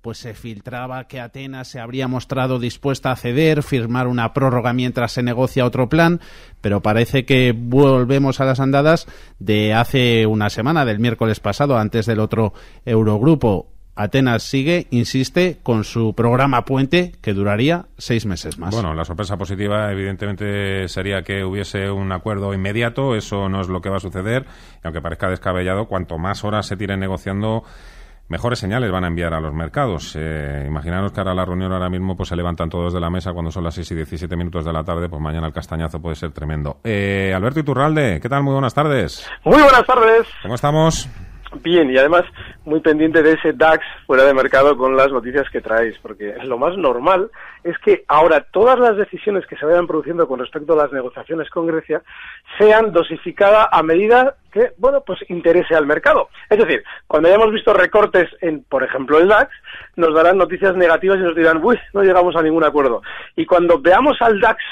pues se filtraba que Atenas se habría mostrado dispuesta a ceder, firmar una prórroga mientras se negocia otro plan, pero parece que volvemos a las andadas de hace una semana, del miércoles pasado, antes del otro Eurogrupo. Atenas sigue, insiste, con su programa puente que duraría seis meses más. Bueno, la sorpresa positiva evidentemente sería que hubiese un acuerdo inmediato, eso no es lo que va a suceder, y aunque parezca descabellado, cuanto más horas se tiren negociando, mejores señales van a enviar a los mercados. Eh, imaginaros que ahora la reunión ahora mismo pues se levantan todos de la mesa cuando son las 6 y 17 minutos de la tarde, pues mañana el castañazo puede ser tremendo. Eh, Alberto Iturralde, ¿qué tal? Muy buenas tardes. Muy buenas tardes. ¿Cómo estamos? Bien, y además muy pendiente de ese DAX fuera de mercado con las noticias que traéis, porque lo más normal es que ahora todas las decisiones que se vayan produciendo con respecto a las negociaciones con Grecia sean dosificadas a medida que, bueno, pues interese al mercado. Es decir, cuando hayamos visto recortes en, por ejemplo, el DAX, nos darán noticias negativas y nos dirán, uy, no llegamos a ningún acuerdo. Y cuando veamos al DAX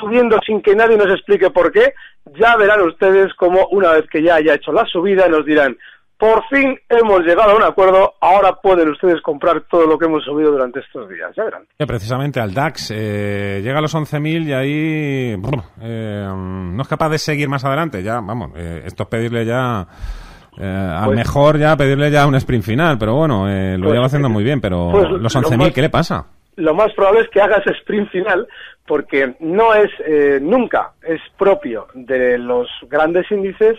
subiendo sin que nadie nos explique por qué, ya verán ustedes como una vez que ya haya hecho la subida nos dirán, por fin hemos llegado a un acuerdo, ahora pueden ustedes comprar todo lo que hemos subido durante estos días, ya verán. precisamente al DAX, eh, llega a los 11.000 y ahí eh, no es capaz de seguir más adelante, ya, vamos, eh, esto es pedirle ya... a lo pues mejor ya pedirle ya un sprint final, pero bueno, lo pues lleva haciendo muy bien, pero pues los 11.000, ¿qué le pasa? Lo más probable es que haga ese sprint final porque no es nunca es propio de los grandes índices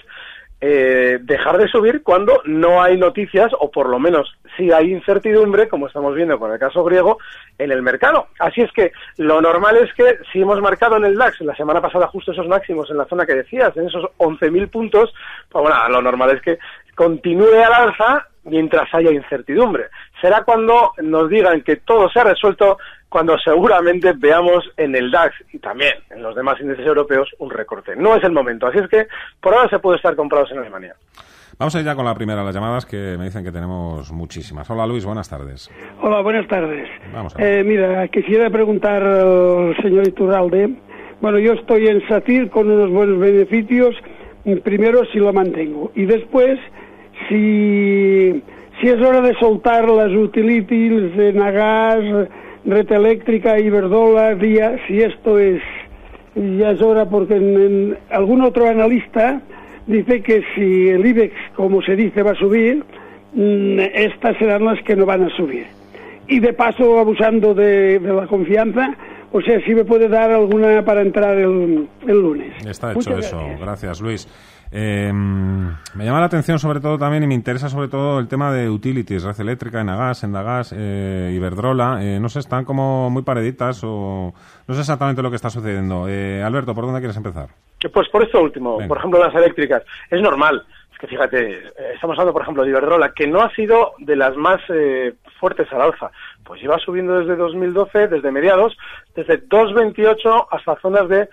eh, dejar de subir cuando no hay noticias o por lo menos si hay incertidumbre, como estamos viendo con el caso griego, en el mercado. Así es que lo normal es que si hemos marcado en el DAX la semana pasada justo esos máximos en la zona que decías, en esos 11.000 puntos, pues bueno, lo normal es que continúe al alza mientras haya incertidumbre. Será cuando nos digan que todo se ha resuelto cuando seguramente veamos en el DAX y también en los demás índices europeos un recorte. No es el momento, así es que por ahora se puede estar comprados en Alemania. Vamos a ir ya con la primera de las llamadas que me dicen que tenemos muchísimas. Hola Luis, buenas tardes. Hola, buenas tardes. Vamos a ver. Eh, mira, quisiera preguntar al señor Iturralde. Bueno, yo estoy en Satir con unos buenos beneficios. Primero, si lo mantengo. Y después, si, si es hora de soltar las utilities de Nagas Red Eléctrica, Iberdrola, Día, si esto es, ya es hora, porque en, algún otro analista dice que si el IBEX, como se dice, va a subir, mm, estas serán las que no van a subir. Y de paso, abusando de, la confianza, o sea, si me puede dar alguna para entrar el, lunes. Está hecho eso. Gracias, Luis. Eh, me llama la atención sobre todo también y me interesa sobre todo el tema de utilities, red eléctrica, Enagas, Endagas, eh, Iberdrola. Eh, no sé, están como muy pareditas o no sé exactamente lo que está sucediendo. Eh, Alberto, ¿por dónde quieres empezar? Pues por esto último, por ejemplo, las eléctricas. Es normal. Es que fíjate, eh, estamos hablando, por ejemplo, de Iberdrola, que no ha sido de las más eh, fuertes al alza. Pues lleva subiendo desde 2012, desde mediados, desde 2,28 hasta zonas de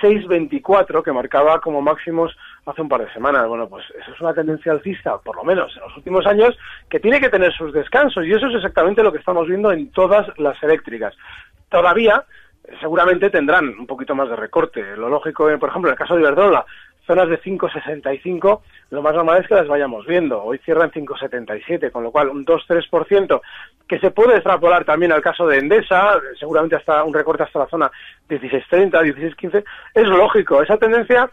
6,24 que marcaba como máximos hace un par de semanas. Bueno, pues eso es una tendencia alcista, por lo menos en los últimos años, que tiene que tener sus descansos y eso es exactamente lo que estamos viendo en todas las eléctricas. Todavía seguramente tendrán un poquito más de recorte. Lo lógico, por ejemplo, en el caso de Iberdrola, zonas de 5,65, lo más normal es que las vayamos viendo. Hoy cierran 5,77, con lo cual un 2-3%, que se puede extrapolar también al caso de Endesa, seguramente hasta un recorte hasta la zona 16,30, 16,15. Es lógico, esa tendencia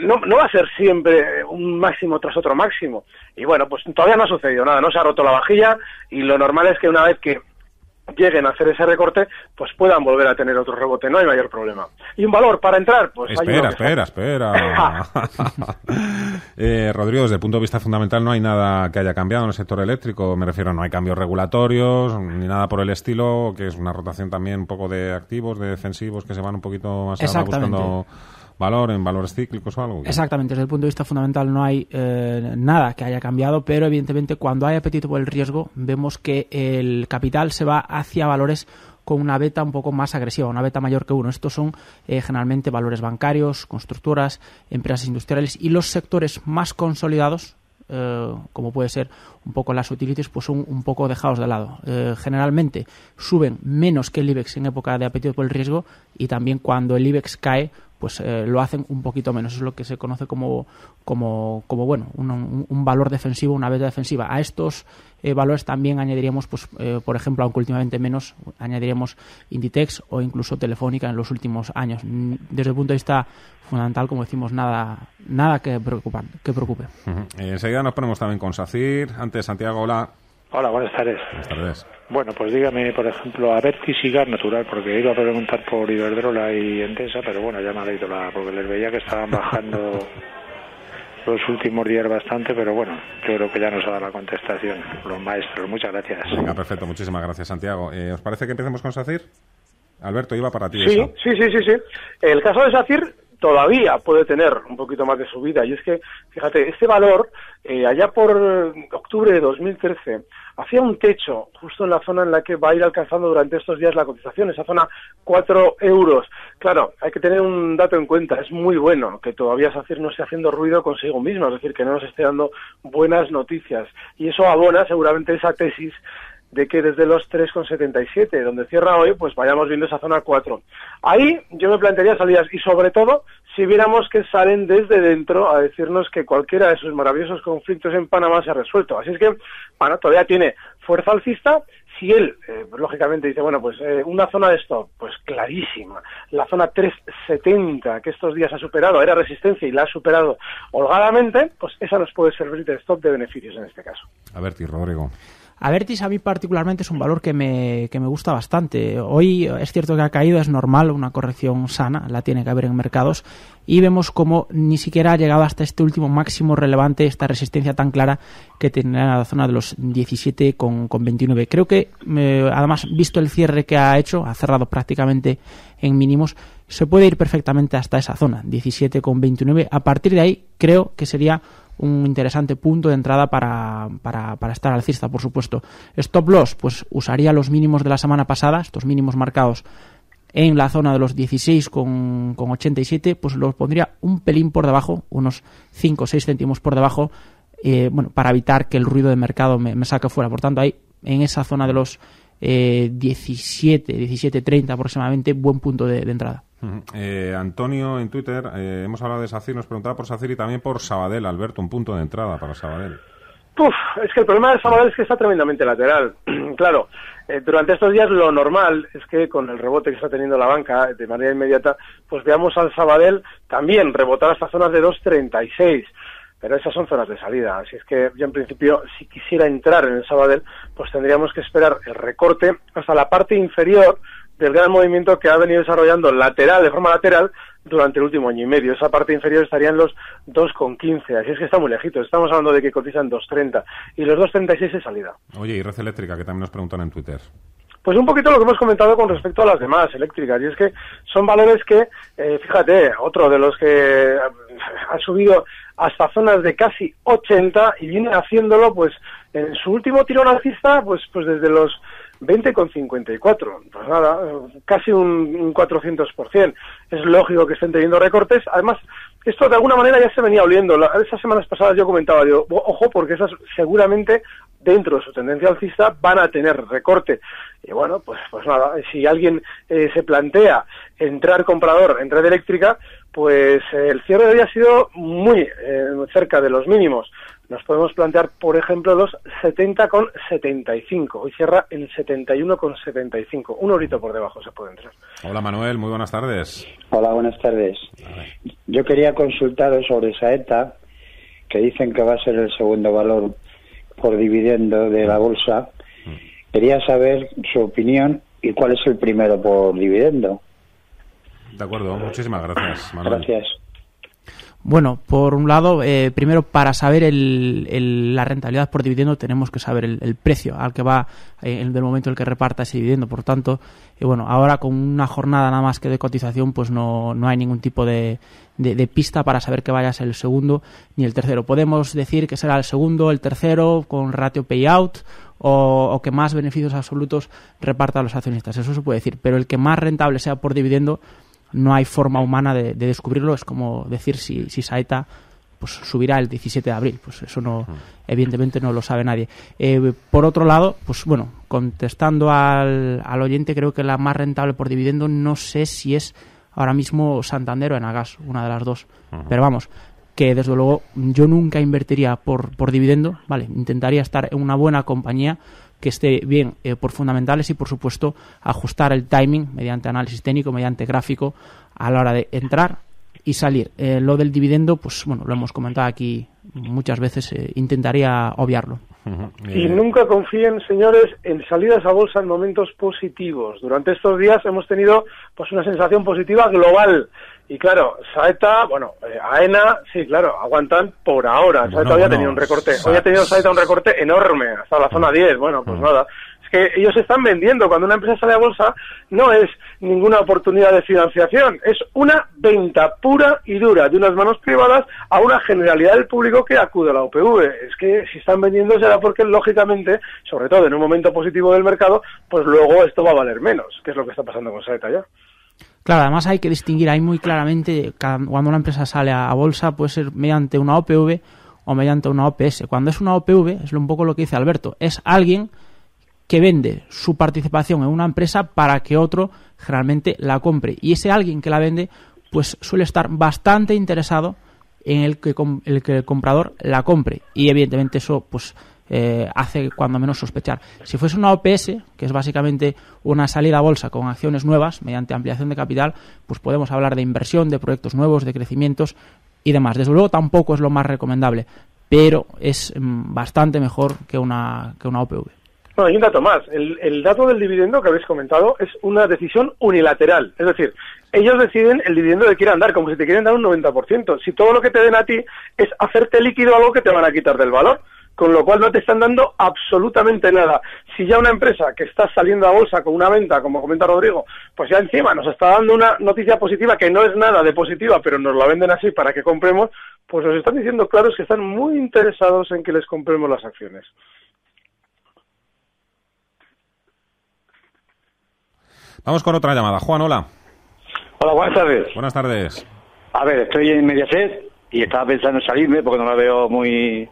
no, no va a ser siempre un máximo tras otro máximo. Y bueno, pues todavía no ha sucedido nada, no se ha roto la vajilla y lo normal es que una vez que lleguen a hacer ese recorte, pues puedan volver a tener otro rebote, no hay mayor problema. ¿Y un valor para entrar? Pues espera, espera, espera. eh, Rodrigo, desde el punto de vista fundamental no hay nada que haya cambiado en el sector eléctrico, me refiero, no hay cambios regulatorios ni nada por el estilo, que es una rotación también un poco de activos, de defensivos que se van un poquito más allá buscando valor, en valores cíclicos o algo. Exactamente, desde el punto de vista fundamental no hay eh, nada que haya cambiado, pero evidentemente cuando hay apetito por el riesgo vemos que el capital se va hacia valores con una beta un poco más agresiva, una beta mayor que uno. Estos son eh, generalmente valores bancarios, constructoras, empresas industriales y los sectores más consolidados eh, como puede ser un poco las utilities, pues son un poco dejados de lado. Eh, generalmente suben menos que el IBEX en época de apetito por el riesgo y también cuando el IBEX cae, pues eh, lo hacen un poquito menos. es lo que se conoce como, como, como bueno, un, valor defensivo, una beta defensiva. A estos eh, valores también añadiríamos, pues, por ejemplo, aunque últimamente menos, añadiríamos Inditex o incluso Telefónica en los últimos años. Mm, desde el punto de vista fundamental, como decimos, nada, nada que, preocupan, que preocupe. enseguida nos ponemos también con SACIR. Antes, Santiago, hola. Hola, buenas tardes. Buenas tardes. Bueno, pues dígame, por ejemplo, a ver y Gas Natural, porque iba a preguntar por Iberdrola y Endesa, pero bueno, ya me ha leído la, porque les veía que estaban bajando los últimos días bastante, pero bueno, yo creo que ya nos ha dado la contestación los maestros. Muchas gracias. Venga, perfecto, muchísimas gracias, Santiago. Eh, ¿Os parece que empecemos con SACIR? Alberto, iba para ti. Sí, sí, sí, sí, sí. El caso de SACIR todavía puede tener un poquito más de subida. Y es que, fíjate, este valor, eh, allá por octubre de 2013, hacía un techo justo en la zona en la que va a ir alcanzando durante estos días la cotización, esa zona 4 euros. Claro, hay que tener un dato en cuenta, es muy bueno que todavía SACIR no esté haciendo ruido consigo mismo, es decir, que no nos esté dando buenas noticias. Y eso abona seguramente esa tesis de que desde los 3,77, donde cierra hoy, pues vayamos viendo esa zona 4. Ahí yo me plantearía salidas y sobre todo si viéramos que salen desde dentro a decirnos que cualquiera de esos maravillosos conflictos en Panamá se ha resuelto. Así es que, bueno, todavía tiene fuerza alcista. Si él, eh, lógicamente, dice, bueno, pues eh, una zona de stop, pues clarísima. La zona 370, que estos días ha superado, era resistencia y la ha superado holgadamente, pues esa nos puede servir de stop de beneficios en este caso. A ver, Rodrigo. Avertis a mí particularmente es un valor que me, que me gusta bastante. Hoy es cierto que ha caído, es normal, una corrección sana, la tiene que haber en mercados, y vemos como ni siquiera ha llegado hasta este último máximo relevante, esta resistencia tan clara que tiene en la zona de los 17 con, con 29. Creo que, eh, además, visto el cierre que ha hecho, ha cerrado prácticamente en mínimos, se puede ir perfectamente hasta esa zona, 17 con 29. A partir de ahí, creo que sería un interesante punto de entrada para, para, para estar alcista, por supuesto. Stop loss, pues usaría los mínimos de la semana pasada, estos mínimos marcados en la zona de los 16 con, con 87, pues los pondría un pelín por debajo, unos 5 o 6 céntimos por debajo, eh, bueno, para evitar que el ruido de mercado me, saque fuera. Por tanto, ahí en esa zona de los eh, 17, 17, 30 aproximadamente, buen punto de entrada. Eh, Antonio en Twitter, eh, hemos hablado de SACIR, nos preguntaba por SACIR y también por Sabadell, Alberto, un punto de entrada para Sabadell. Uf, es que el problema de Sabadell es que está tremendamente lateral. claro, eh, durante estos días lo normal es que con el rebote que está teniendo la banca de manera inmediata, pues veamos al Sabadell también rebotar hasta zonas de 2.36 pero esas son zonas de salida. Así es que yo en principio, si quisiera entrar en el Sabadell, pues tendríamos que esperar el recorte hasta la parte inferior del gran movimiento que ha venido desarrollando lateral, de forma lateral, durante el último año y medio. Esa parte inferior estaría en los 2,15, así es que está muy lejito. Estamos hablando de que cotizan 2,30 y los 2,36 es salida. Oye, y red eléctrica, que también nos preguntan en Twitter. Pues un poquito lo que hemos comentado con respecto a las demás eléctricas, y es que son valores que, eh, fíjate, otro de los que ha subido hasta zonas de casi 80 y viene haciéndolo, pues, en su último tirón alcista, pues, pues desde los 20,54. Pues nada, casi un, un 400%. Es lógico que estén teniendo recortes. Además, esto de alguna manera ya se venía oliendo. esas semanas pasadas yo comentaba, digo, ojo, porque esas seguramente dentro de su tendencia alcista van a tener recorte. Y bueno, pues, pues nada, si alguien eh, se plantea entrar comprador en red eléctrica, pues eh, el cierre de hoy ha sido muy eh, cerca de los mínimos nos podemos plantear, por ejemplo, los 70,75. Hoy cierra en 71,75. Un horito por debajo se puede entrar. Hola Manuel, muy buenas tardes. Hola, buenas tardes. Yo quería consultaros sobre Saeta, que dicen que va a ser el segundo valor por dividendo de la bolsa. Mm. Quería saber su opinión y cuál es el primero por dividendo. De acuerdo, muchísimas gracias, Manuel. Gracias. Bueno, por un lado, eh, primero para saber el, la rentabilidad por dividendo tenemos que saber el, precio al que va eh, en el momento en el que reparta ese dividendo. Por tanto, eh, bueno, ahora con una jornada nada más que de cotización, pues no, no hay ningún tipo de, de, pista para saber que vaya a ser el segundo ni el tercero. Podemos decir que será el segundo, el tercero con ratio payout o, o que más beneficios absolutos reparta a los accionistas. Eso se puede decir, pero el que más rentable sea por dividendo no hay forma humana de, descubrirlo. Es como decir si, si Saeta pues subirá el 17 de abril. Pues eso no, evidentemente no lo sabe nadie. Eh, por otro lado, pues bueno, contestando al, al oyente, creo que la más rentable por dividendo no sé si es ahora mismo Santander o Enagas, una de las dos. Pero vamos, que desde luego yo nunca invertiría por, por dividendo, ¿vale? Intentaría estar en una buena compañía que esté bien eh, por fundamentales y por supuesto ajustar el timing mediante análisis técnico, mediante gráfico a la hora de entrar y salir. Eh, lo del dividendo, pues bueno, lo hemos comentado aquí muchas veces, eh, intentaría obviarlo. Y nunca confíen, señores, en salidas a bolsa en momentos positivos. Durante estos días hemos tenido pues una sensación positiva global. Y claro, Saeta, bueno, eh, AENA, sí, claro, aguantan por ahora. Saeta había tenido un recorte, hoy ha tenido Saeta un recorte enorme, hasta la zona 10. Bueno, pues nada, que ellos están vendiendo. Cuando una empresa sale a bolsa, no es ninguna oportunidad de financiación, es una venta pura y dura de unas manos privadas a una generalidad del público que acude a la OPV. Es que si están vendiendo será porque, lógicamente, sobre todo en un momento positivo del mercado, pues luego esto va a valer menos, que es lo que está pasando con Saeta ya. Claro, además hay que distinguir ahí muy claramente cuando una empresa sale a bolsa, puede ser mediante una OPV o mediante una OPS. Cuando es una OPV, es un poco lo que dice Alberto, es alguien que vende su participación en una empresa para que otro generalmente la compre. Y ese alguien que la vende, pues suele estar bastante interesado en el que, el, que el comprador la compre. Y evidentemente eso, pues eh, hace cuando menos sospechar. Si fuese una OPS, que es básicamente una salida a bolsa con acciones nuevas mediante ampliación de capital, pues podemos hablar de inversión, de proyectos nuevos, de crecimientos y demás. Desde luego tampoco es lo más recomendable, pero es mm, bastante mejor que una, que una OPV. No, hay un dato más. El, dato del dividendo que habéis comentado es una decisión unilateral. Es decir, ellos deciden el dividendo que quieran dar, como si te quieren dar un 90%. Si todo lo que te den a ti es hacerte líquido algo que te van a quitar del valor, con lo cual no te están dando absolutamente nada. Si ya una empresa que está saliendo a bolsa con una venta, como comenta Rodrigo, pues ya encima nos está dando una noticia positiva que no es nada de positiva, pero nos la venden así para que compremos, pues nos están diciendo claros que están muy interesados en que les compremos las acciones. Vamos con otra llamada. Juan, hola. Hola, buenas tardes. Buenas tardes. A ver, estoy en Mediaset y estaba pensando en salirme porque no la veo muy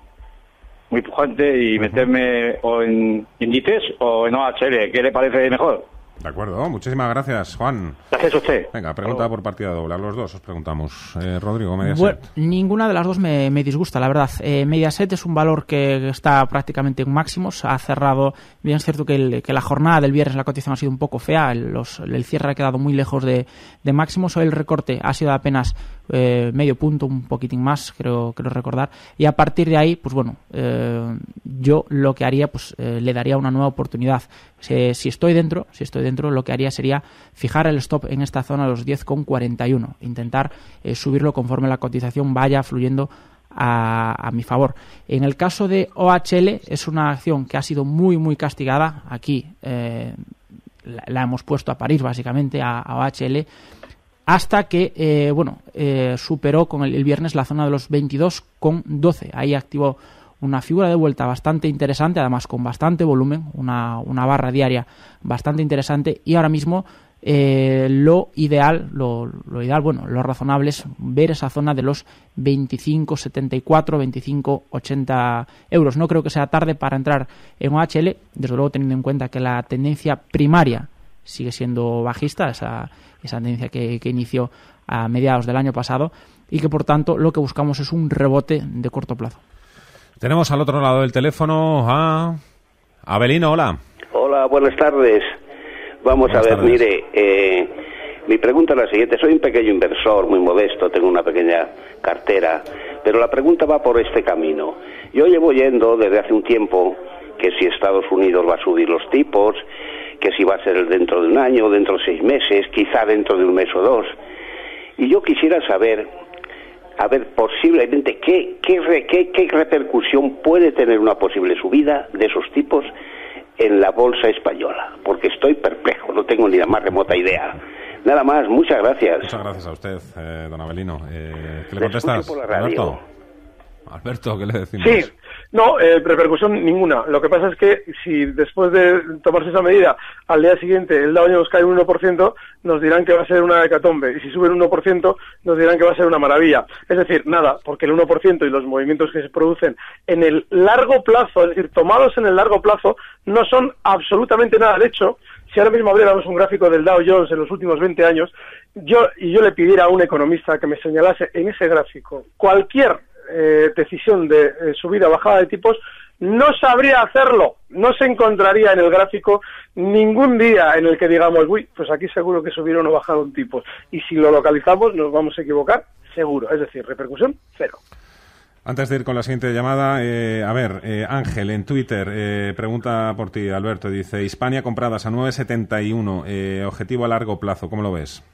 muy pujante y meterme o en Inditex o en OHL. ¿Qué le parece mejor? De acuerdo, muchísimas gracias, Juan. Gracias a usted. Venga, pregunta por partida doble. A los dos os preguntamos. Eh, Rodrigo, Mediaset. ninguna de las dos me, disgusta, la verdad. Eh, Mediaset es un valor que está prácticamente en máximos. Ha cerrado. Bien, es cierto que, la jornada del viernes la cotización ha sido un poco fea. El, cierre ha quedado muy lejos de, de máximos. Hoy el recorte ha sido apenas eh, medio punto, un poquitín más, creo, creo recordar. Y a partir de ahí, pues bueno, eh, yo lo que haría, pues eh, le daría una nueva oportunidad. Si, estoy dentro, si estoy dentro, lo que haría sería fijar el stop en esta zona de los 10,41. Intentar subirlo conforme la cotización vaya fluyendo a, a, mi favor. En el caso de OHL es una acción que ha sido muy muy castigada. Aquí la, hemos puesto a París básicamente a, a OHL hasta que eh, bueno eh, superó con el, viernes la zona de los 22,12. Ahí activó una figura de vuelta bastante interesante, además con bastante volumen, una, barra diaria bastante interesante y ahora mismo eh, lo ideal, lo, ideal, bueno, lo razonable es ver esa zona de los 25,74, 25,80 euros. No creo que sea tarde para entrar en OHL, desde luego teniendo en cuenta que la tendencia primaria sigue siendo bajista, esa, esa tendencia que, inició a mediados del año pasado y que por tanto lo que buscamos es un rebote de corto plazo. Tenemos al otro lado del teléfono a Abelino, hola. Hola, buenas tardes. Vamos a ver, mire, eh, mi pregunta es la siguiente. Soy un pequeño inversor, muy modesto, tengo una pequeña cartera, pero la pregunta va por este camino. Yo llevo yendo desde hace un tiempo que si Estados Unidos va a subir los tipos, que si va a ser dentro de un año, dentro de seis meses, quizá dentro de un mes o dos. Y yo quisiera saber, a ver, posiblemente, ¿qué, qué, qué, repercusión puede tener una posible subida de esos tipos en la bolsa española? Porque estoy perplejo, no tengo ni la más remota idea. Nada más, muchas gracias. Muchas gracias a usted, eh, don Abelino. Eh, ¿Qué le contestas? Alberto? Alberto, ¿qué le decimos? Sí, No, eh, repercusión ninguna. Lo que pasa es que si después de tomarse esa medida al día siguiente el Dow Jones cae un 1%, nos dirán que va a ser una hecatombe. Y si sube un 1%, nos dirán que va a ser una maravilla. Es decir, nada, porque el 1% y los movimientos que se producen en el largo plazo, es decir, tomados en el largo plazo, no son absolutamente nada. De hecho, si ahora mismo abriéramos un gráfico del Dow Jones en los últimos 20 años, yo y yo le pidiera a un economista que me señalase en ese gráfico cualquier eh, decisión de eh, subida o bajada de tipos, no sabría hacerlo, no se encontraría en el gráfico ningún día en el que digamos, uy, pues aquí seguro que subieron o bajaron tipos. Y si lo localizamos, nos vamos a equivocar, seguro. Es decir, repercusión cero. Antes de ir con la siguiente llamada, eh, a ver, Ángel en Twitter pregunta por ti, Alberto, dice, Hispania compradas a 9,71, objetivo a largo plazo, ¿cómo lo ves?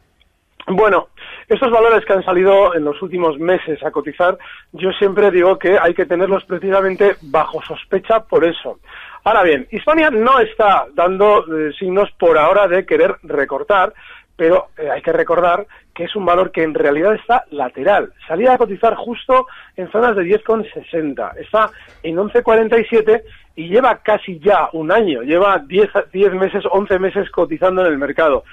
Bueno, estos valores que han salido en los últimos meses a cotizar, yo siempre digo que hay que tenerlos precisamente bajo sospecha por eso. Ahora bien, Hispania no está dando eh, signos por ahora de querer recortar, pero eh, hay que recordar que es un valor que en realidad está lateral. Salía a cotizar justo en zonas de 10,60. Está en 11,47 y lleva casi ya un año, lleva 10, 10 meses, 11 meses cotizando en el mercado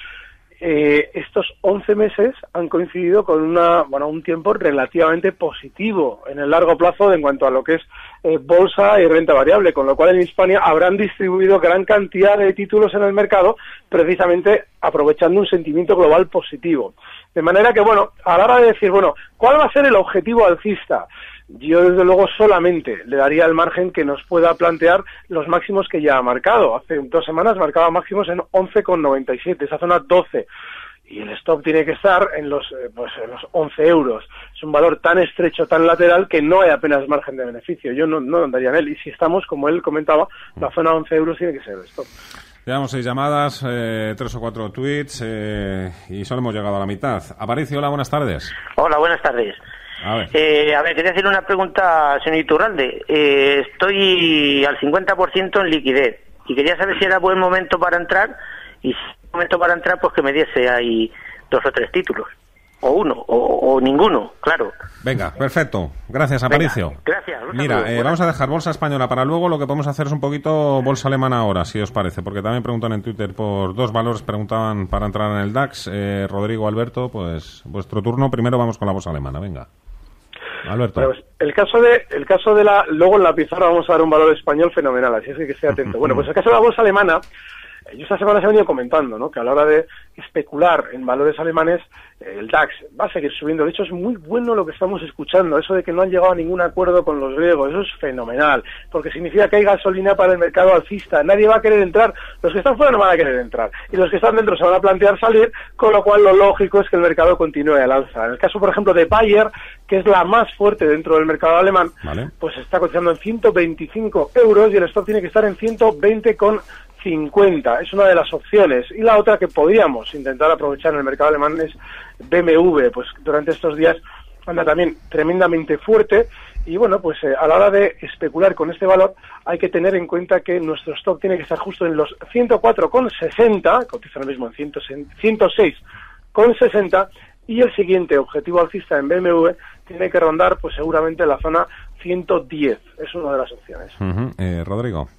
eh, estos 11 meses han coincidido con una, bueno, un tiempo relativamente positivo en el largo plazo en cuanto a lo que es eh, bolsa y renta variable, con lo cual en Hispania habrán distribuido gran cantidad de títulos en el mercado precisamente aprovechando un sentimiento global positivo. De manera que, bueno, a la hora de decir, bueno, ¿cuál va a ser el objetivo alcista? Yo desde luego solamente le daría el margen que nos pueda plantear los máximos que ya ha marcado. Hace dos semanas marcaba máximos en 11,97, esa zona 12. Y el stop tiene que estar en los, eh, pues, en los 11 euros. Es un valor tan estrecho, tan lateral, que no hay apenas margen de beneficio. Yo no, no andaría en él. Y si estamos, como él comentaba, la zona 11 euros tiene que ser el stop. Llevamos seis llamadas, eh, tres o cuatro tweets eh, y solo hemos llegado a la mitad. Aparicio, hola, buenas tardes. Hola, buenas tardes. A ver. Eh, a ver, quería hacer una pregunta, señor Iturralde. Eh, estoy al 50% en liquidez y quería saber si era buen momento para entrar y si era momento para entrar, pues que me diese ahí dos o tres títulos. O uno, o, ninguno, claro. Venga, perfecto. Gracias, Aparicio. gracias. Mira, eh, vamos a dejar bolsa española para luego. Lo que podemos hacer es un poquito bolsa alemana ahora, si os parece, porque también preguntan en Twitter por dos valores, preguntaban para entrar en el DAX. Rodrigo, Alberto, pues vuestro turno. Primero vamos con la bolsa alemana, venga. Alberto. Pues, el caso de, el caso de la, luego en la pizarra vamos a dar un valor español fenomenal, así es que esté atento. bueno, pues el caso de la bolsa alemana, yo esta semana se he venido comentando, ¿no? Que a la hora de especular en valores alemanes, el DAX va a seguir subiendo. De hecho, es muy bueno lo que estamos escuchando. Eso de que no han llegado a ningún acuerdo con los griegos, eso es fenomenal. Porque significa que hay gasolina para el mercado alcista. Nadie va a querer entrar. Los que están fuera no van a querer entrar. Y los que están dentro se van a plantear salir, con lo cual lo lógico es que el mercado continúe al alza. En el caso, por ejemplo, de Bayer, que es la más fuerte dentro del mercado alemán, pues está cotizando en 125 euros y el stock tiene que estar en 120 con 50, es una de las opciones. Y la otra que podríamos intentar aprovechar en el mercado alemán es BMW, pues durante estos días anda también tremendamente fuerte y bueno, pues eh, a la hora de especular con este valor hay que tener en cuenta que nuestro stock tiene que estar justo en los 104,60, cotiza ahora mismo en 106,60 y el siguiente objetivo alcista en BMW tiene que rondar pues seguramente la zona 110, es una de las opciones. Eh, Rodrigo.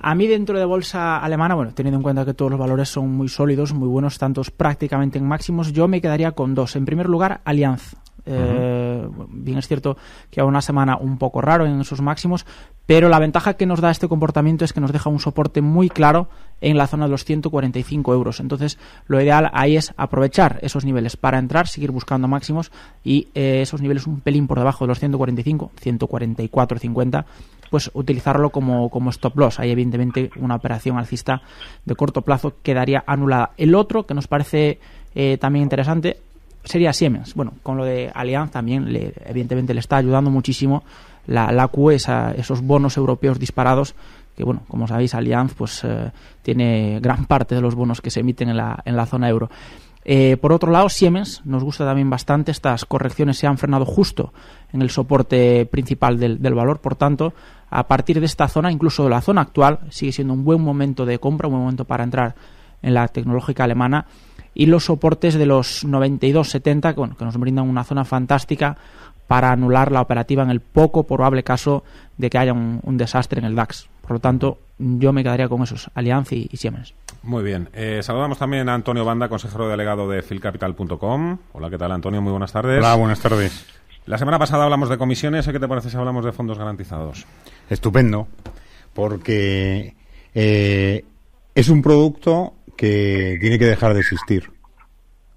A mí dentro de bolsa alemana, bueno, teniendo en cuenta que todos los valores son muy sólidos, muy buenos, tantos prácticamente en máximos, yo me quedaría con dos. En primer lugar, Allianz. Eh, bien es cierto que a una semana un poco raro en sus máximos, pero la ventaja que nos da este comportamiento es que nos deja un soporte muy claro en la zona de los 145 euros. Entonces, lo ideal ahí es aprovechar esos niveles para entrar, seguir buscando máximos y eh, esos niveles un pelín por debajo de los 145, 144.50 pues utilizarlo como, como stop loss. Ahí evidentemente una operación alcista de corto plazo quedaría anulada. El otro que nos parece eh, también interesante sería Siemens. Bueno, con lo de Allianz también le, evidentemente le está ayudando muchísimo la, la QE, esos bonos europeos disparados que bueno, como sabéis, Allianz pues eh, tiene gran parte de los bonos que se emiten en la, en la zona euro. Eh, por otro lado, Siemens nos gusta también bastante. Estas correcciones se han frenado justo en el soporte principal del, valor. Por tanto, a partir de esta zona, incluso de la zona actual, sigue siendo un buen momento de compra, un buen momento para entrar en la tecnológica alemana. Y los soportes de los 92-70, que, que nos brindan una zona fantástica para anular la operativa en el poco probable caso de que haya un, desastre en el DAX. Por lo tanto, yo me quedaría con esos, Allianz y, Siemens. Muy bien. Eh, saludamos también a Antonio Banda, consejero delegado de filcapital.com. Hola, ¿qué tal, Antonio? Muy buenas tardes. Hola, buenas tardes. La semana pasada hablamos de comisiones. ¿Qué te parece si hablamos de fondos garantizados? Estupendo, porque eh, es un producto que tiene que dejar de existir.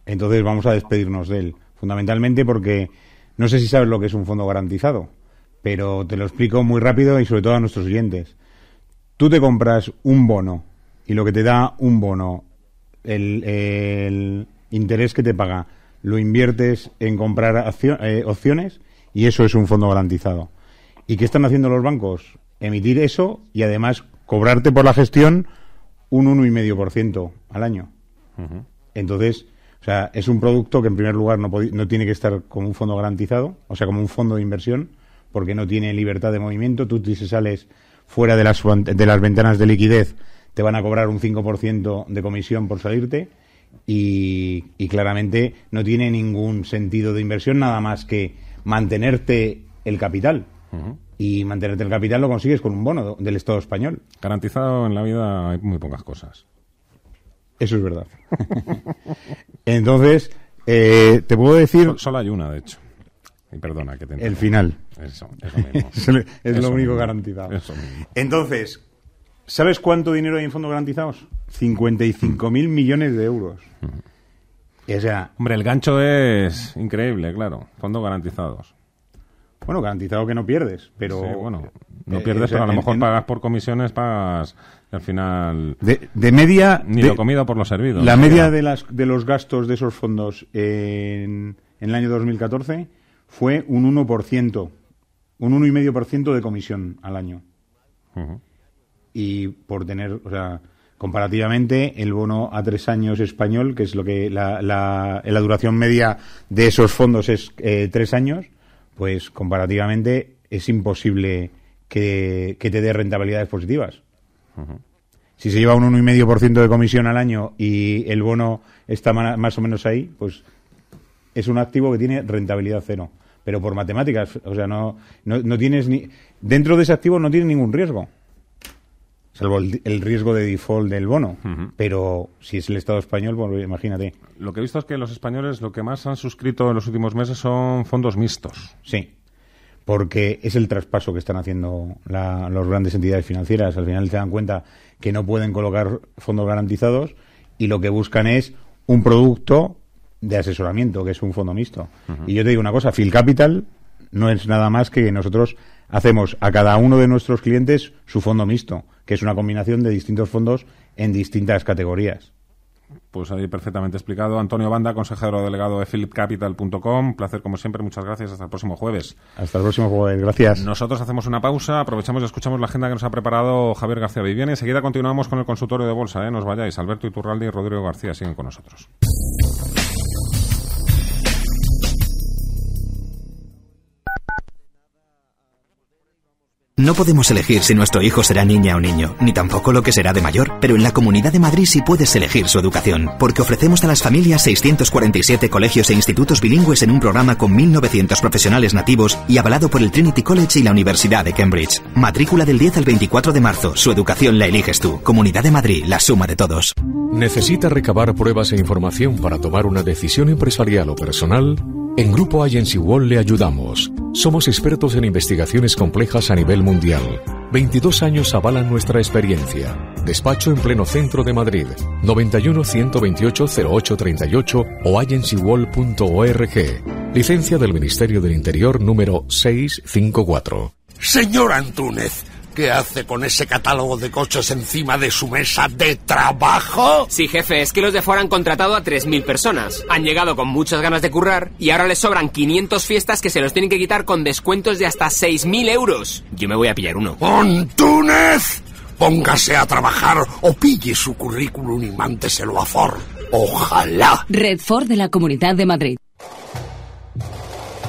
Entonces vamos a despedirnos de él. Fundamentalmente porque no sé si sabes lo que es un fondo garantizado, pero te lo explico muy rápido y sobre todo a nuestros oyentes. Tú te compras un bono y lo que te da un bono, el, interés que te paga, lo inviertes en comprar eh, opciones y eso es un fondo garantizado. ¿Y qué están haciendo los bancos? Emitir eso y además cobrarte por la gestión un 1,5% al año. Entonces, o sea, es un producto que en primer lugar no, no tiene que estar como un fondo garantizado, o sea, como un fondo de inversión, porque no tiene libertad de movimiento. Tú, si sales fuera de las, de las ventanas de liquidez, te van a cobrar un 5% de comisión por salirte. Y, claramente no tiene ningún sentido de inversión nada más que mantenerte el capital. Y mantenerte el capital lo consigues con un bono del Estado español. Garantizado en la vida hay muy pocas cosas. Eso es verdad. Entonces, eh, te puedo decir... Solo hay una, de hecho. Y perdona que te El final. Eso, eso mismo. es lo único garantizado. Entonces, ¿sabes cuánto dinero hay en fondos garantizados? 55 mil millones de euros. O sea, Hombre, el gancho es increíble, claro. Fondos garantizados. Bueno, garantizado que no pierdes, pero... bueno, no eh, pierdes, pero a lo mejor pagas por comisiones, pagas al final... De, media... Ni lo comido por lo servido. La media de, las, de los gastos de esos fondos en, en el año 2014 fue un 1%, un 1,5% de comisión al año. Y por tener, o sea, comparativamente, el bono a tres años español, que es lo que la, la, la duración media de esos fondos es eh, tres años, pues comparativamente es imposible que, te dé rentabilidades positivas. Si se lleva un 1,5% de comisión al año y el bono está más o menos ahí, pues es un activo que tiene rentabilidad cero. Pero por matemáticas, o sea, no, no, tienes ni. Dentro de ese activo no tiene ningún riesgo. Salvo el, riesgo de default del bono. Pero si es el Estado español, imagínate. Lo que he visto es que los españoles lo que más han suscrito en los últimos meses son fondos mixtos. Sí porque es el traspaso que están haciendo las grandes entidades financieras. Al final se dan cuenta que no pueden colocar fondos garantizados y lo que buscan es un producto de asesoramiento, que es un fondo mixto. Y yo te digo una cosa, Phil Capital no es nada más que nosotros hacemos a cada uno de nuestros clientes su fondo mixto, que es una combinación de distintos fondos en distintas categorías. Pues ahí perfectamente explicado. Antonio Banda, consejero delegado de philipcapital.com. Placer como siempre, muchas gracias. Hasta el próximo jueves. Hasta el próximo jueves, gracias. Nosotros hacemos una pausa, aprovechamos y escuchamos la agenda que nos ha preparado Javier García Viviani. Enseguida continuamos con el consultorio de bolsa. ¿eh? Nos vayáis. Alberto Iturralde y Rodrigo García siguen con nosotros. No podemos elegir si nuestro hijo será niña o niño, ni tampoco lo que será de mayor, pero en la Comunidad de Madrid sí puedes elegir su educación, porque ofrecemos a las familias 647 colegios e institutos bilingües en un programa con 1.900 profesionales nativos y avalado por el Trinity College y la Universidad de Cambridge. Matrícula del 10 al 24 de marzo, su educación la eliges tú. Comunidad de Madrid, la suma de todos. ¿Necesita recabar pruebas e información para tomar una decisión empresarial o personal? En Grupo Agency Wall le ayudamos. Somos expertos en investigaciones complejas a nivel mundial. 22 años avalan nuestra experiencia. Despacho en pleno centro de Madrid. 91 128 0838 o agencywall.org. Licencia del Ministerio del Interior número 654. Señor Antúnez, ¿Qué hace con ese catálogo de coches encima de su mesa de trabajo? Sí, jefe, es que los de fuera han contratado a 3.000 personas. Han llegado con muchas ganas de currar y ahora les sobran 500 fiestas que se los tienen que quitar con descuentos de hasta 6.000 euros. Yo me voy a pillar uno. ¡Antúnez! Póngase a trabajar o pille su currículum y mánteselo a Ford. Ojalá. Red Ford de la Comunidad de Madrid.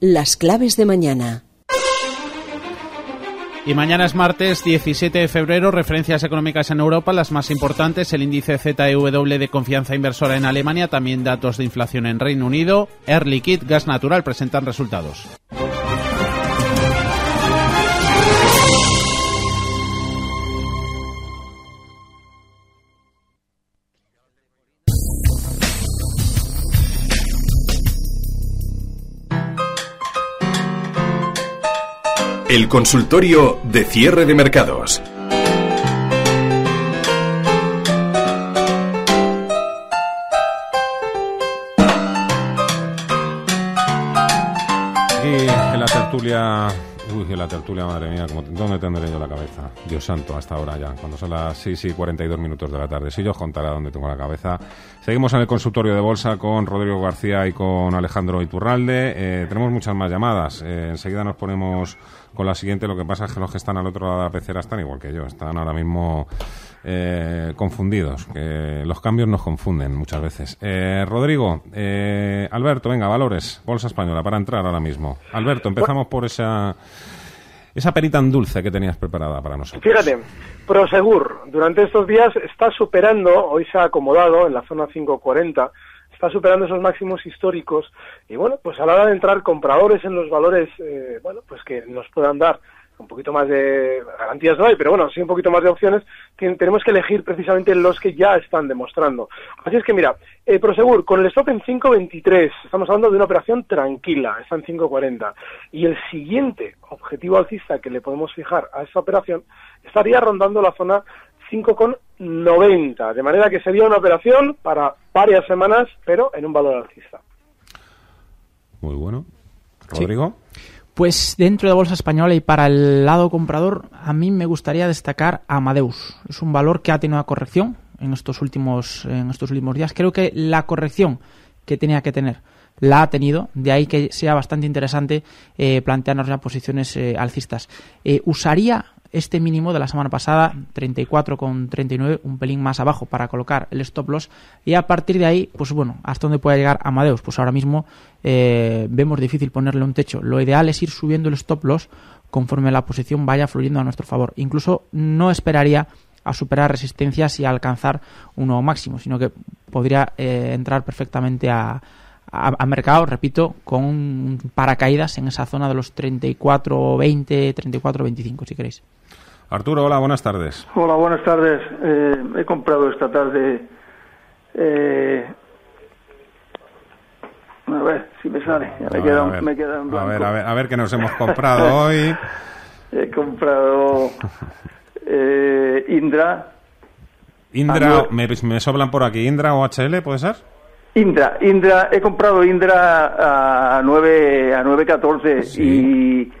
las claves de mañana. Y mañana es martes 17 de febrero, referencias económicas en Europa, las más importantes, el índice ZEW de confianza inversora en Alemania, también datos de inflación en Reino Unido, Air Liquide, gas natural presentan resultados. El consultorio de cierre de mercados. Tertulia Uy, la tertulia, madre mía, ¿dónde tendré yo la cabeza? Dios santo, hasta ahora ya, cuando son las 6 y 42 minutos de la tarde. Si yo os contará dónde tengo la cabeza. Seguimos en el consultorio de bolsa con Rodrigo García y con Alejandro Iturralde. Eh, tenemos muchas más llamadas. Eh, enseguida nos ponemos con la siguiente. Lo que pasa es que los que están al otro lado de la pecera están igual que yo. Están ahora mismo eh, confundidos. Que los cambios nos confunden muchas veces. Rodrigo, Alberto, venga, valores. Bolsa española para entrar ahora mismo. Alberto, empezamos por esa esa perita tan dulce que tenías preparada para nosotros. Fíjate, Prosegur durante estos días está superando, hoy se ha acomodado en la zona 540, está superando esos máximos históricos y bueno, pues a la hora de entrar compradores en los valores, eh, bueno, pues que nos puedan dar un poquito más de garantías no hay, pero bueno, sí un poquito más de opciones, tenemos que elegir precisamente los que ya están demostrando. Así es que mira, eh, Prosegur, con el stop en 5.23, estamos hablando de una operación tranquila, está en 5.40, y el siguiente objetivo alcista que le podemos fijar a esa operación estaría rondando la zona 5.90, de manera que sería una operación para varias semanas, pero en un valor alcista. Muy bueno. Rodrigo. Pues dentro de Bolsa Española y para el lado comprador, a mí me gustaría destacar Amadeus. Es un valor que ha tenido una corrección en estos últimos, en estos últimos días. Creo que la corrección que tenía que tener la ha tenido, de ahí que sea bastante interesante eh, plantearnos ya posiciones eh, alcistas. Eh, usaría este mínimo de la semana pasada, 34,39, un pelín más abajo para colocar el stop loss. Y a partir de ahí, pues bueno, ¿hasta dónde puede llegar Amadeus? Pues ahora mismo eh, vemos difícil ponerle un techo. Lo ideal es ir subiendo el stop loss conforme la posición vaya fluyendo a nuestro favor. Incluso no esperaría a superar resistencias y a alcanzar un nuevo máximo, sino que podría eh, entrar perfectamente a, a, mercado, repito, con paracaídas en esa zona de los 34.20, 34.25, si queréis. Arturo, hola, buenas tardes. Hola, buenas tardes. Eh, he comprado esta tarde. Eh, a ver si me sale. me, queda, me queda en A ver, a ver, a ver qué nos hemos comprado hoy. He comprado eh, Indra. Indra, me, me soblan por aquí. ¿Indra o HL, puede ser? Indra, Indra, he comprado Indra a 9 a 9.14 y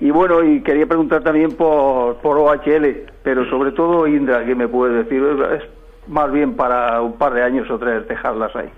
y bueno, y quería preguntar también por, por OHL, pero sobre todo Indra, ¿qué me puede decir? Es más bien para un par de años o tres dejarlas ahí.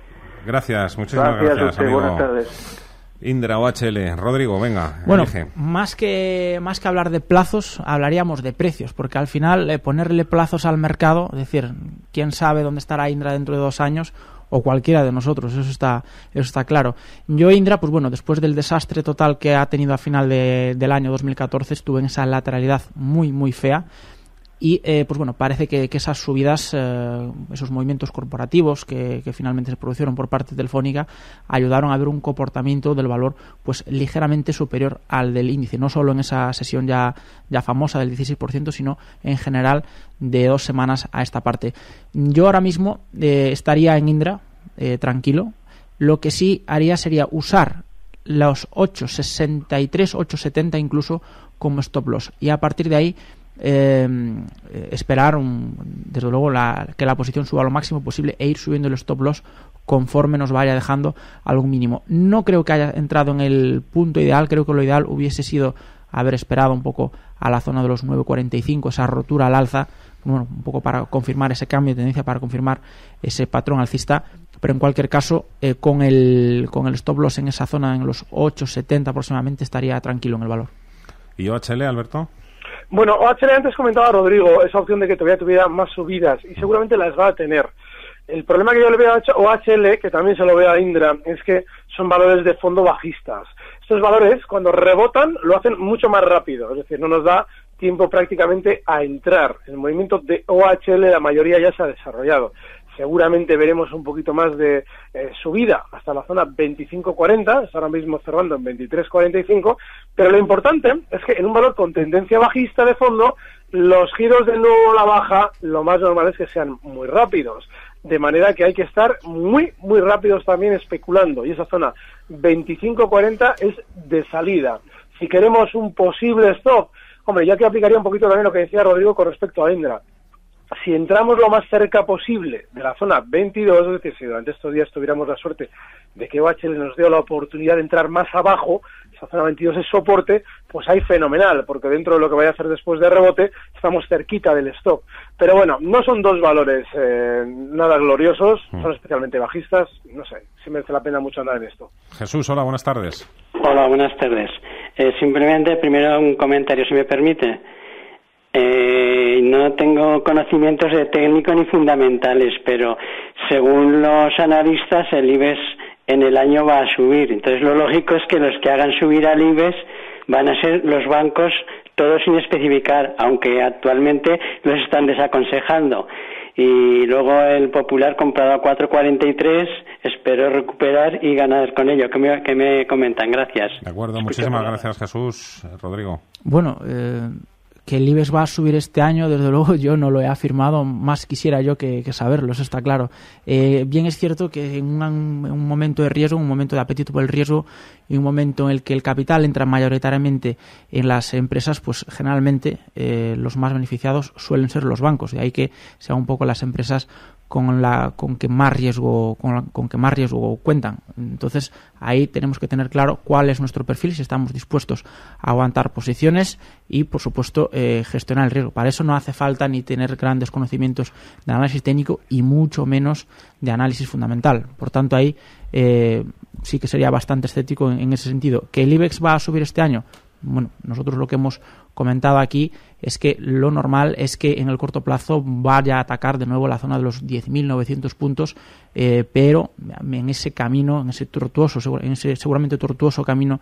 Gracias, muchísimas gracias. gracias Buenas tardes. Indra OHL. Rodrigo, venga. Bueno, más que, más que hablar de plazos, hablaríamos de precios, porque al final eh, ponerle plazos al mercado, es decir, quién sabe dónde estará Indra dentro de dos años, o cualquiera de nosotros, eso está, eso está claro. Yo, Indra, pues bueno, después del desastre total que ha tenido a final de, del año 2014, estuve en esa lateralidad muy, muy fea y eh, pues bueno parece que, esas subidas eh, esos movimientos corporativos que, finalmente se produjeron por parte de Telefónica ayudaron a ver un comportamiento del valor pues ligeramente superior al del índice no solo en esa sesión ya ya famosa del 16% sino en general de dos semanas a esta parte. Yo ahora mismo eh, estaría en Indra tranquilo. Lo que sí haría sería usar los 8.63 8.70 incluso como stop loss. Y a partir de ahí eh, esperar desde luego que la posición suba lo máximo posible e ir subiendo el stop loss conforme nos vaya dejando algún mínimo. No creo que haya entrado en el punto ideal, creo que lo ideal hubiese sido haber esperado un poco a la zona de los 9.45, esa rotura al alza, un poco para confirmar ese cambio de tendencia, para confirmar ese patrón alcista, pero en cualquier caso, eh, con, el, con el stop loss en esa zona, en los 8.70 aproximadamente, estaría tranquilo en el valor. ¿Y OHL, Alberto? Bueno, OHL antes comentaba Rodrigo esa opción de que todavía tuviera más subidas y seguramente las va a tener. El problema que yo le veo a OHL, que también se lo veo a Indra, es que son valores de fondo bajistas. Estos valores, cuando rebotan, lo hacen mucho más rápido, es decir, no nos da tiempo prácticamente a entrar. El movimiento de OHL, la mayoría ya se ha desarrollado. Seguramente veremos un poquito más de eh, subida hasta la zona 25.40, está ahora mismo cerrando en 23.45, pero lo importante es que en un valor con tendencia bajista de fondo, los giros de nuevo a la baja, lo más normal es que sean muy rápidos de manera que hay que estar muy, muy rápidos también especulando. Y esa zona 25-40 es de salida. Si queremos un posible stop, hombre, ya que aplicaría un poquito también lo que decía Rodrigo con respecto a Indra. Si entramos lo más cerca posible de la zona 22, es decir, si durante estos días tuviéramos la suerte de que OHL nos dio la oportunidad de entrar más abajo, esa zona 22 es soporte, pues hay fenomenal, porque dentro de lo que vaya a hacer después de rebote, estamos cerquita del stop. Pero bueno, no son dos valores eh, nada gloriosos, mm. son especialmente bajistas, no sé, si merece la pena mucho andar en esto. Jesús, hola, buenas tardes. Hola, buenas tardes. Eh, simplemente, primero un comentario, si me permite. Eh, no tengo conocimientos de técnico ni fundamentales, pero según los analistas, el IBEX en el año va a subir. Entonces lo lógico es que los que hagan subir al IBEX van a ser los bancos, todos sin especificar, aunque actualmente los están desaconsejando. Y luego el Popular comprado a 4.43, espero recuperar y ganar con ello. ¿Qué me, que me comentan? Gracias. De acuerdo, muchísimas gracias Jesús. Rodrigo. Bueno, eh, que el IBEX va a subir este año, desde luego yo no lo he afirmado, más quisiera yo que, saberlo, eso está claro. Eh, bien es cierto que en un, momento de riesgo, un momento de apetito por el riesgo y un momento en el que el capital entra mayoritariamente en las empresas, pues generalmente eh, los más beneficiados suelen ser los bancos, de ahí que sean un poco las empresas con la con que más riesgo con, que más riesgo cuentan. Entonces ahí tenemos que tener claro cuál es nuestro perfil si estamos dispuestos a aguantar posiciones y por supuesto eh, gestionar el riesgo. Para eso no hace falta ni tener grandes conocimientos de análisis técnico y mucho menos de análisis fundamental. Por tanto ahí eh, sí que sería bastante escéptico en ese sentido. Que el IBEX va a subir este año bueno, nosotros lo que hemos comentado aquí es que lo normal es que en el corto plazo vaya a atacar de nuevo la zona de los 10.900 puntos, eh, pero en ese camino, en ese tortuoso, en ese seguramente tortuoso camino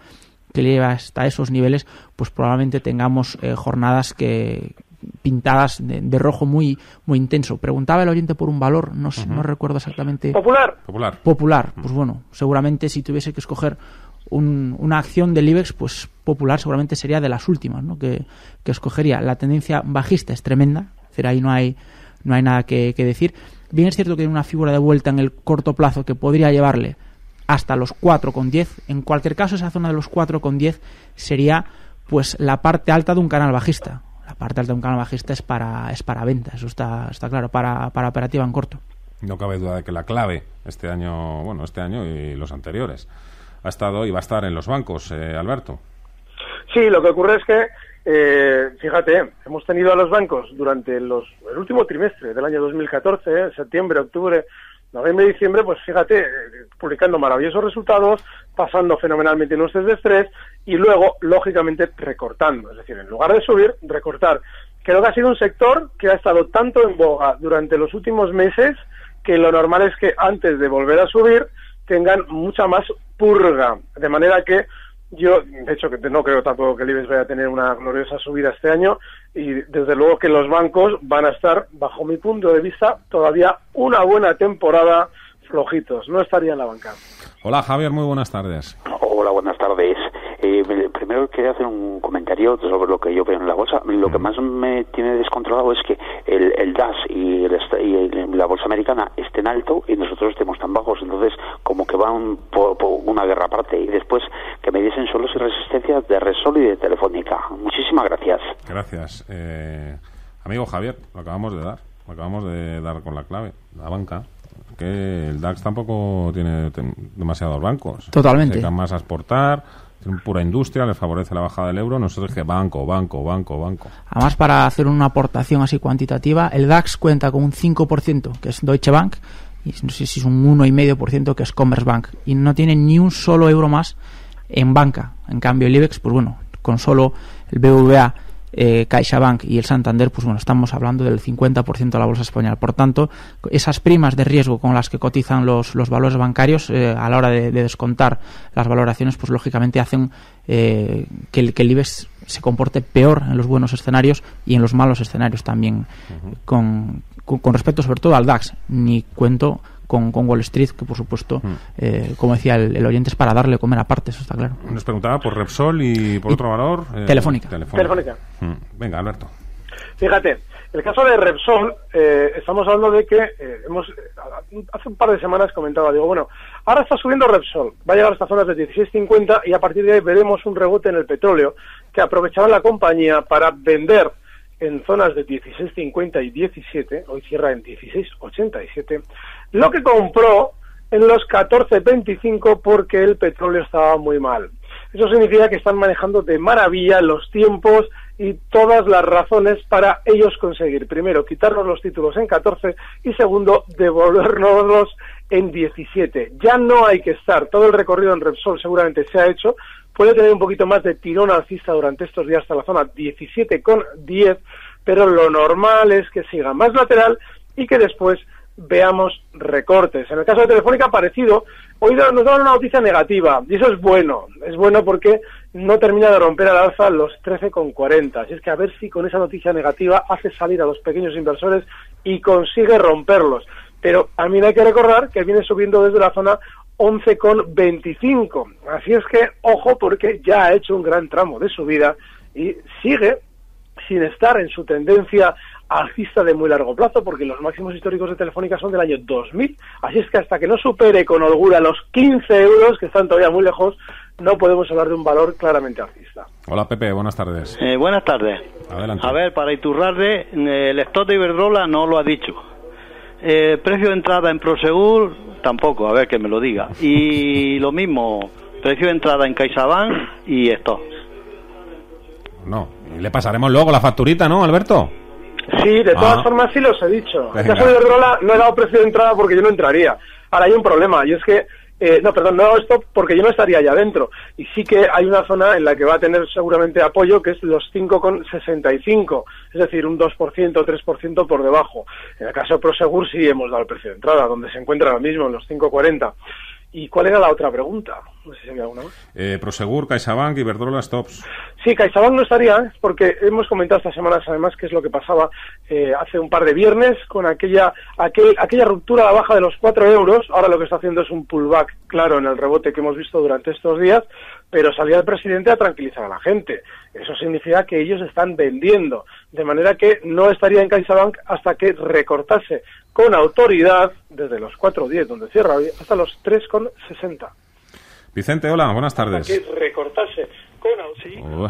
que lleva hasta esos niveles, pues probablemente tengamos eh, jornadas que pintadas de, rojo muy muy intenso. Preguntaba el oyente por un valor, no, no recuerdo exactamente. Popular. Popular. Popular. Pues bueno, seguramente si tuviese que escoger una acción del IBEX pues popular seguramente sería de las últimas ¿no? que, escogería. La tendencia bajista es tremenda, es decir, ahí no hay, no hay nada que, decir. Bien es cierto que hay una figura de vuelta en el corto plazo que podría llevarle hasta los 4,10. En cualquier caso, esa zona de los 4,10 sería pues la parte alta de un canal bajista. Alta de un canal bajista es para, es para venta, eso está, está claro, para, para operativa en corto. No cabe duda de que la clave este año, bueno, este año y los anteriores, ha estado y va a estar en los bancos, eh, Alberto. Sí, lo que ocurre es que, eh, fíjate, hemos tenido a los bancos durante los, el último trimestre del año 2014, eh, septiembre, octubre, noviembre y diciembre, pues fíjate, publicando maravillosos resultados, pasando fenomenalmente nuestros de estrés y luego, lógicamente, recortando. Es decir, en lugar de subir, recortar. Creo que ha sido un sector que ha estado tanto en boga durante los últimos meses que lo normal es que antes de volver a subir tengan mucha más purga. De manera que yo, de hecho, que no creo tampoco que el IBEX vaya a tener una gloriosa subida este año y desde luego que los bancos van a estar, bajo mi punto de vista, todavía una buena temporada flojitos. No estaría en la banca. Hola Javier, muy buenas tardes. Hola, buenas tardes. Eh, primero quería hacer un comentario sobre lo que yo veo en la bolsa. Lo que más me tiene descontrolado es que el, el DAS y, la bolsa americana estén alto y nosotros estemos tan bajos. Entonces, como que van por, una guerra aparte. Y después que me diesen solos y resistencias de Resol y de Telefónica. Muchísimas gracias. Gracias. Eh, amigo Javier, lo acabamos de dar. acabamos de dar con la clave, la banca. Que el DAX tampoco tiene demasiados bancos. Totalmente. Se más a exportar, tienen pura industria, les favorece la bajada del euro. Nosotros que banco, banco, banco, banco. Además, para hacer una aportación así cuantitativa, el DAX cuenta con un 5%, que es Deutsche Bank, y no sé si es un 1,5% que es Commerzbank, y no tiene ni un solo euro más en banca. En cambio, el IBEX, pues bueno, con solo el BVA eh, CaixaBank y el Santander, pues bueno, estamos hablando del 50% de la bolsa española. Por tanto, esas primas de riesgo con las que cotizan los, los valores bancarios eh, a la hora de, descontar las valoraciones, pues lógicamente hacen eh, que, el, que el IBEX se comporte peor en los buenos escenarios y en los malos escenarios también, con, con, respecto sobre todo al DAX. Ni cuento con, con, Wall Street, que por supuesto, eh, como decía el, oyente, es para darle comer aparte, eso está claro. Nos preguntaba por Repsol y por otro valor. Eh, telefónica. Telefónica. Mm. Venga, Alberto. Fíjate, el caso de Repsol, eh, estamos hablando de que hemos hace un par de semanas comentaba, digo, bueno, ahora está subiendo Repsol, va a llegar a estas zonas de 16.50 y a partir de ahí veremos un rebote en el petróleo que aprovechará la compañía para vender en zonas de 16.50 y 17, hoy cierra en 16.87, lo que compró en los 14.25 porque el petróleo estaba muy mal. Eso significa que están manejando de maravilla los tiempos y todas las razones para ellos conseguir, primero, quitarnos los títulos en 14 y segundo, devolvernoslos en 17. Ya no hay que estar, todo el recorrido en Repsol seguramente se ha hecho, puede tener un poquito más de tirón alcista durante estos días hasta la zona 17,10, pero lo normal es que siga más lateral y que después veamos recortes. En el caso de Telefónica, parecido, hoy nos dan una noticia negativa, y eso es bueno, es bueno porque no termina de romper al alza los 13,40. Así es que a ver si con esa noticia negativa hace salir a los pequeños inversores y consigue romperlos. Pero a mí hay que recordar que viene subiendo desde la zona 11,25. Así es que, ojo, porque ya ha hecho un gran tramo de subida y sigue sin estar en su tendencia alcista de muy largo plazo, porque los máximos históricos de Telefónica son del año 2000. Así es que hasta que no supere con holgura los 15 euros, que están todavía muy lejos, no podemos hablar de un valor claramente alcista. Hola Pepe, buenas tardes. Eh, buenas tardes. Adelante. A ver, para Iturrarde, el stock de Iberdrola no lo ha dicho. Eh, precio de entrada en Prosegur, tampoco, a ver que me lo diga. Y lo mismo, precio de entrada en CaixaBank y esto. No, le pasaremos luego la facturita, ¿no, Alberto? Sí, de todas ah. formas sí los he dicho. En caso de Iberdrola no he dado precio de entrada porque yo no entraría. Ahora hay un problema y es que eh, no, perdón, no hago esto porque yo no estaría allá adentro. Y sí que hay una zona en la que va a tener seguramente apoyo, que es los 5,65, es decir, un 2% o 3% por debajo. En el caso de Prosegur sí hemos dado el precio de entrada, donde se encuentra ahora mismo, en los 5,40. ¿Y cuál era la otra pregunta? No sé si había alguna más. Eh, Prosegur, CaixaBank, Iberdrola, Stops. Sí, CaixaBank no estaría, ¿eh? porque hemos comentado estas semanas además qué es lo que pasaba eh, hace un par de viernes con aquella, aquel, aquella ruptura a la baja de los 4 euros. Ahora lo que está haciendo es un pullback, claro, en el rebote que hemos visto durante estos días, pero salía el presidente a tranquilizar a la gente. Eso significa que ellos están vendiendo, de manera que no estaría en CaixaBank hasta que recortase con autoridad desde los 4.10 donde cierra hoy hasta los 3,60. Vicente, hola, buenas tardes. Que recortase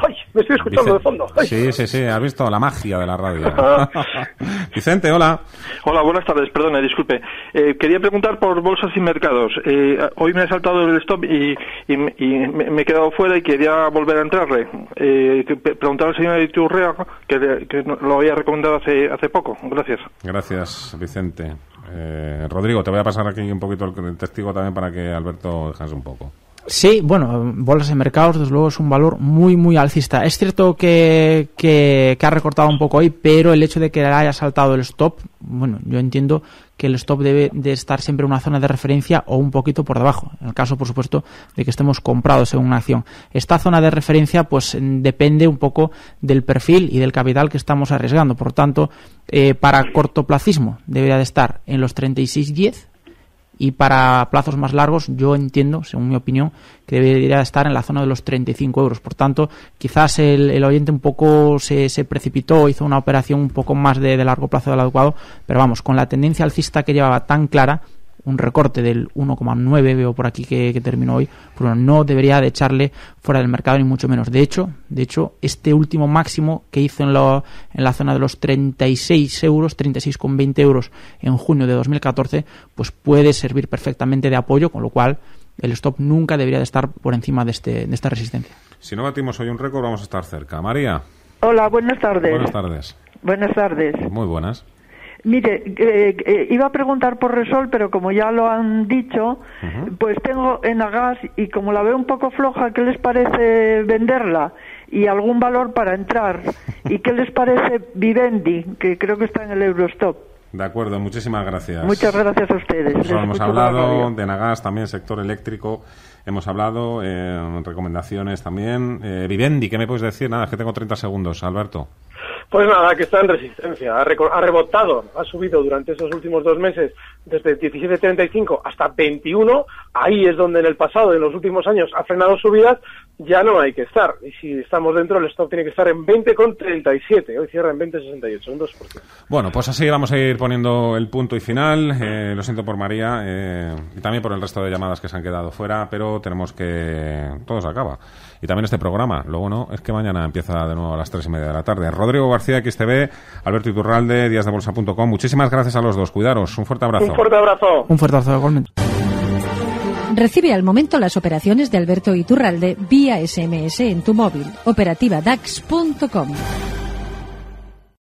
¡Ay! Me estoy escuchando de fondo. Sí, sí, sí, has visto la magia de la radio. Vicente, hola. Hola, buenas tardes, perdone, disculpe. Eh, quería preguntar por bolsas y mercados. Eh, hoy me he saltado el stop y, me he quedado fuera y quería volver a entrarle. Eh, preguntar al señor Iturrea, que, que lo había recomendado hace, hace poco. Gracias. Gracias, Vicente. Eh, Rodrigo, te voy a pasar aquí un poquito el testigo también para que Alberto descanse un poco. Sí, bueno, bolsas de mercados, desde luego, es un valor muy, muy alcista. Es cierto que, que, ha recortado un poco hoy, pero el hecho de que haya saltado el stop, bueno, yo entiendo que el stop debe de estar siempre en una zona de referencia o un poquito por debajo. En el caso, por supuesto, de que estemos comprados en una acción. Esta zona de referencia, pues, depende un poco del perfil y del capital que estamos arriesgando. Por tanto, eh, para cortoplacismo debería de estar en los 36.10 y para plazos más largos yo entiendo, según mi opinión, que debería estar en la zona de los 35 euros. Por tanto, quizás el, oyente un poco se, se, precipitó, hizo una operación un poco más de, largo plazo del adecuado, pero vamos, con la tendencia alcista que llevaba tan clara, un recorte del 1,9, veo por aquí que, terminó hoy, pero no debería de echarle fuera del mercado ni mucho menos. De hecho, de hecho este último máximo que hizo en, en la zona de los 36 euros, 36,20 euros en junio de 2014, pues puede servir perfectamente de apoyo, con lo cual el stop nunca debería de estar por encima de, este, de esta resistencia. Si no batimos hoy un récord, vamos a estar cerca. María. Hola, buenas tardes. Buenas tardes. Buenas tardes. Muy buenas. Mire, eh, eh, iba a preguntar por Resol, pero como ya lo han dicho, pues tengo en Agas y como la veo un poco floja, ¿qué les parece venderla? Y algún valor para entrar. ¿Y qué les parece Vivendi, que creo que está en el Eurostop? De acuerdo, muchísimas gracias. Muchas gracias a ustedes. hemos hablado de Nagas, también sector eléctrico. Hemos hablado, eh, recomendaciones también. Eh, Vivendi, ¿qué me puedes decir? Nada, es que tengo 30 segundos, Alberto. Pues nada, que está en resistencia, ha, ha rebotado, ha subido durante esos últimos dos meses desde 17.35 hasta 21, ahí es donde en el pasado, en los últimos años, ha frenado subidas, ya no hay que estar. Y si estamos dentro, el stock tiene que estar en 20,37, hoy cierra en 20,68, un 2%. Bueno, pues así vamos a ir poniendo el punto y final. Eh, lo siento por María eh, y también por el resto de llamadas que se han quedado fuera, pero tenemos que... todo se acaba y también este programa. Lo bueno es que mañana empieza de nuevo a las tres y media de la tarde. Rodrigo García, XTV, Alberto Iturralde, díasdebolsa.com. Muchísimas gracias a los dos. Cuidaros. Un fuerte abrazo. Un fuerte abrazo. Un fuerte abrazo igualmente. Recibe al momento las operaciones de Alberto Iturralde vía SMS en tu móvil. Operativa DAX.com.